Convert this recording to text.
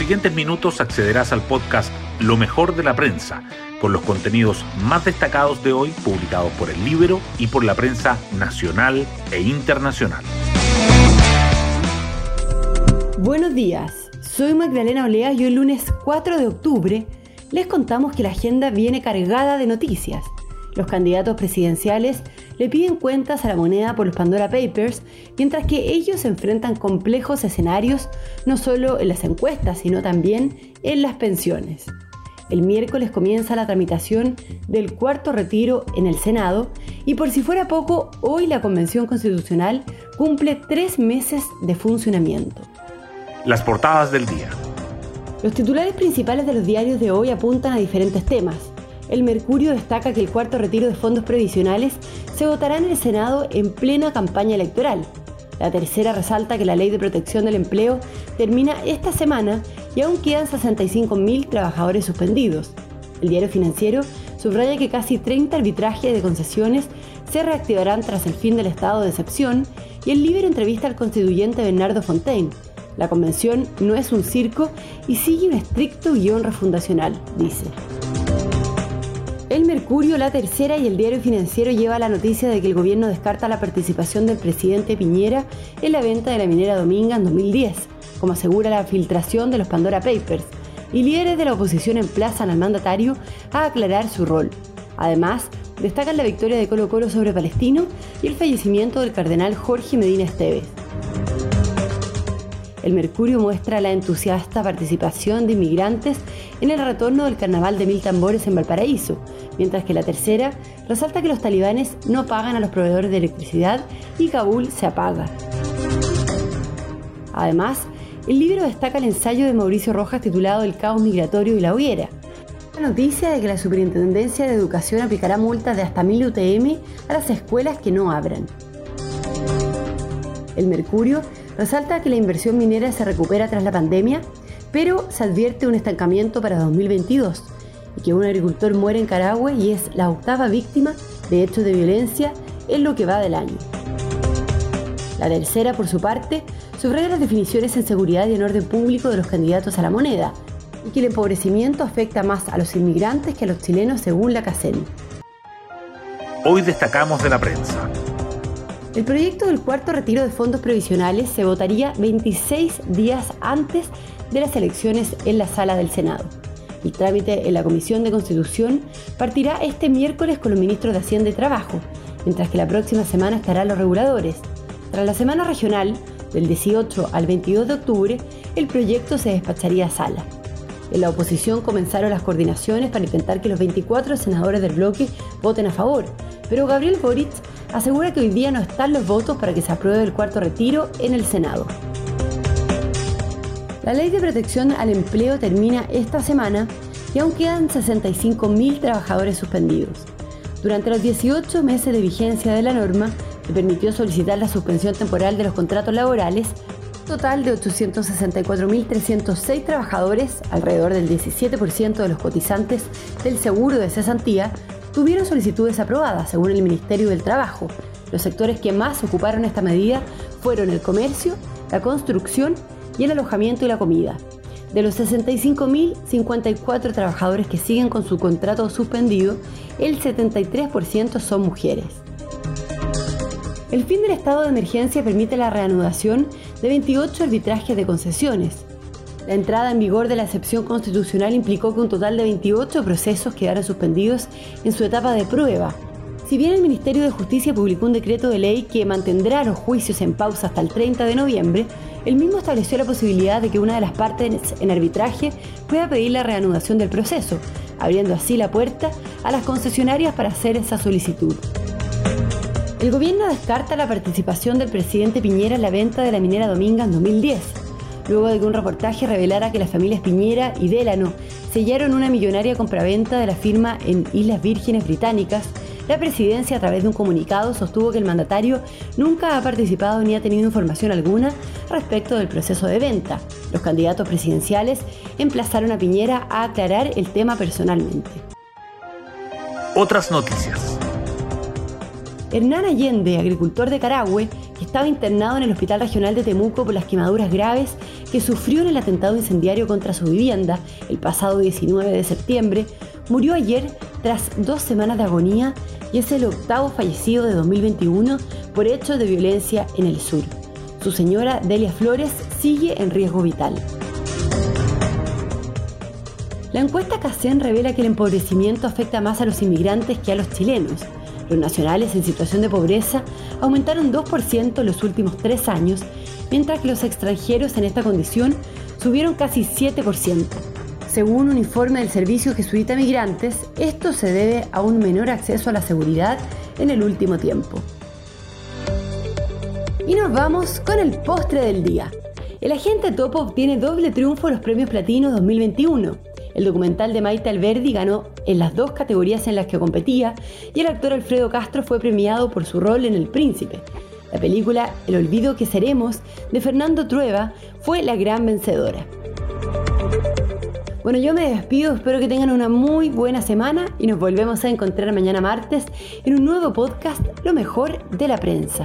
siguientes minutos accederás al podcast Lo mejor de la prensa, con los contenidos más destacados de hoy publicados por el libro y por la prensa nacional e internacional. Buenos días, soy Magdalena Olea y hoy lunes 4 de octubre les contamos que la agenda viene cargada de noticias. Los candidatos presidenciales le piden cuentas a la moneda por los Pandora Papers, mientras que ellos enfrentan complejos escenarios no solo en las encuestas, sino también en las pensiones. El miércoles comienza la tramitación del cuarto retiro en el Senado y por si fuera poco, hoy la Convención Constitucional cumple tres meses de funcionamiento. Las portadas del día. Los titulares principales de los diarios de hoy apuntan a diferentes temas. El Mercurio destaca que el cuarto retiro de fondos previsionales se votará en el Senado en plena campaña electoral. La tercera resalta que la ley de protección del empleo termina esta semana y aún quedan 65.000 trabajadores suspendidos. El diario financiero subraya que casi 30 arbitrajes de concesiones se reactivarán tras el fin del estado de excepción y el Libro entrevista al constituyente Bernardo Fontaine. La convención no es un circo y sigue un estricto guion refundacional, dice. El Mercurio, La Tercera y el Diario Financiero lleva la noticia de que el gobierno descarta la participación del presidente Piñera en la venta de la minera Dominga en 2010, como asegura la filtración de los Pandora Papers, y líderes de la oposición emplazan al mandatario a aclarar su rol. Además, destacan la victoria de Colo Colo sobre Palestino y el fallecimiento del cardenal Jorge Medina Esteves. El Mercurio muestra la entusiasta participación de inmigrantes en el retorno del carnaval de mil tambores en Valparaíso, mientras que la tercera resalta que los talibanes no pagan a los proveedores de electricidad y Kabul se apaga. Además, el libro destaca el ensayo de Mauricio Rojas titulado El caos migratorio y la hoguera. La noticia de que la Superintendencia de Educación aplicará multas de hasta 1000 UTM a las escuelas que no abran. El Mercurio resalta que la inversión minera se recupera tras la pandemia, pero se advierte un estancamiento para 2022 y que un agricultor muere en Carahue y es la octava víctima de hechos de violencia en lo que va del año. La tercera, por su parte, subraya las definiciones en seguridad y en orden público de los candidatos a la moneda y que el empobrecimiento afecta más a los inmigrantes que a los chilenos según la CACEN. Hoy destacamos de la prensa. El proyecto del cuarto retiro de fondos previsionales se votaría 26 días antes de las elecciones en la sala del Senado. El trámite en la Comisión de Constitución partirá este miércoles con los ministros de Hacienda y Trabajo, mientras que la próxima semana estarán los reguladores. Tras la semana regional, del 18 al 22 de octubre, el proyecto se despacharía a sala. En la oposición comenzaron las coordinaciones para intentar que los 24 senadores del bloque voten a favor, pero Gabriel Boric asegura que hoy día no están los votos para que se apruebe el cuarto retiro en el Senado. La ley de protección al empleo termina esta semana y aún quedan 65.000 trabajadores suspendidos. Durante los 18 meses de vigencia de la norma, se permitió solicitar la suspensión temporal de los contratos laborales, total de 864.306 trabajadores, alrededor del 17% de los cotizantes del seguro de cesantía, tuvieron solicitudes aprobadas, según el Ministerio del Trabajo. Los sectores que más ocuparon esta medida fueron el comercio, la construcción y el alojamiento y la comida. De los 65.054 trabajadores que siguen con su contrato suspendido, el 73% son mujeres. El fin del estado de emergencia permite la reanudación de 28 arbitrajes de concesiones, la entrada en vigor de la excepción constitucional implicó que un total de 28 procesos quedaron suspendidos en su etapa de prueba. Si bien el Ministerio de Justicia publicó un decreto de ley que mantendrá los juicios en pausa hasta el 30 de noviembre, el mismo estableció la posibilidad de que una de las partes en arbitraje pueda pedir la reanudación del proceso, abriendo así la puerta a las concesionarias para hacer esa solicitud. El gobierno descarta la participación del presidente Piñera en la venta de la minera Dominga en 2010 luego de que un reportaje revelara que las familias Piñera y Delano sellaron una millonaria compraventa de la firma en Islas Vírgenes Británicas, la presidencia a través de un comunicado sostuvo que el mandatario nunca ha participado ni ha tenido información alguna respecto del proceso de venta. Los candidatos presidenciales emplazaron a Piñera a aclarar el tema personalmente. Otras noticias. Hernán Allende, agricultor de Carahue, estaba internado en el Hospital Regional de Temuco por las quemaduras graves que sufrió en el atentado incendiario contra su vivienda el pasado 19 de septiembre, murió ayer tras dos semanas de agonía y es el octavo fallecido de 2021 por hechos de violencia en el sur. Su señora Delia Flores sigue en riesgo vital. La encuesta CACEN revela que el empobrecimiento afecta más a los inmigrantes que a los chilenos. Los nacionales en situación de pobreza aumentaron 2% en los últimos tres años, mientras que los extranjeros en esta condición subieron casi 7%. Según un informe del Servicio Jesuita Migrantes, esto se debe a un menor acceso a la seguridad en el último tiempo. Y nos vamos con el postre del día. El agente Topo obtiene doble triunfo en los premios Platino 2021. El documental de Maite Alberdi ganó en las dos categorías en las que competía y el actor Alfredo Castro fue premiado por su rol en El Príncipe. La película El olvido que seremos de Fernando Trueba fue la gran vencedora. Bueno, yo me despido, espero que tengan una muy buena semana y nos volvemos a encontrar mañana martes en un nuevo podcast, Lo mejor de la prensa.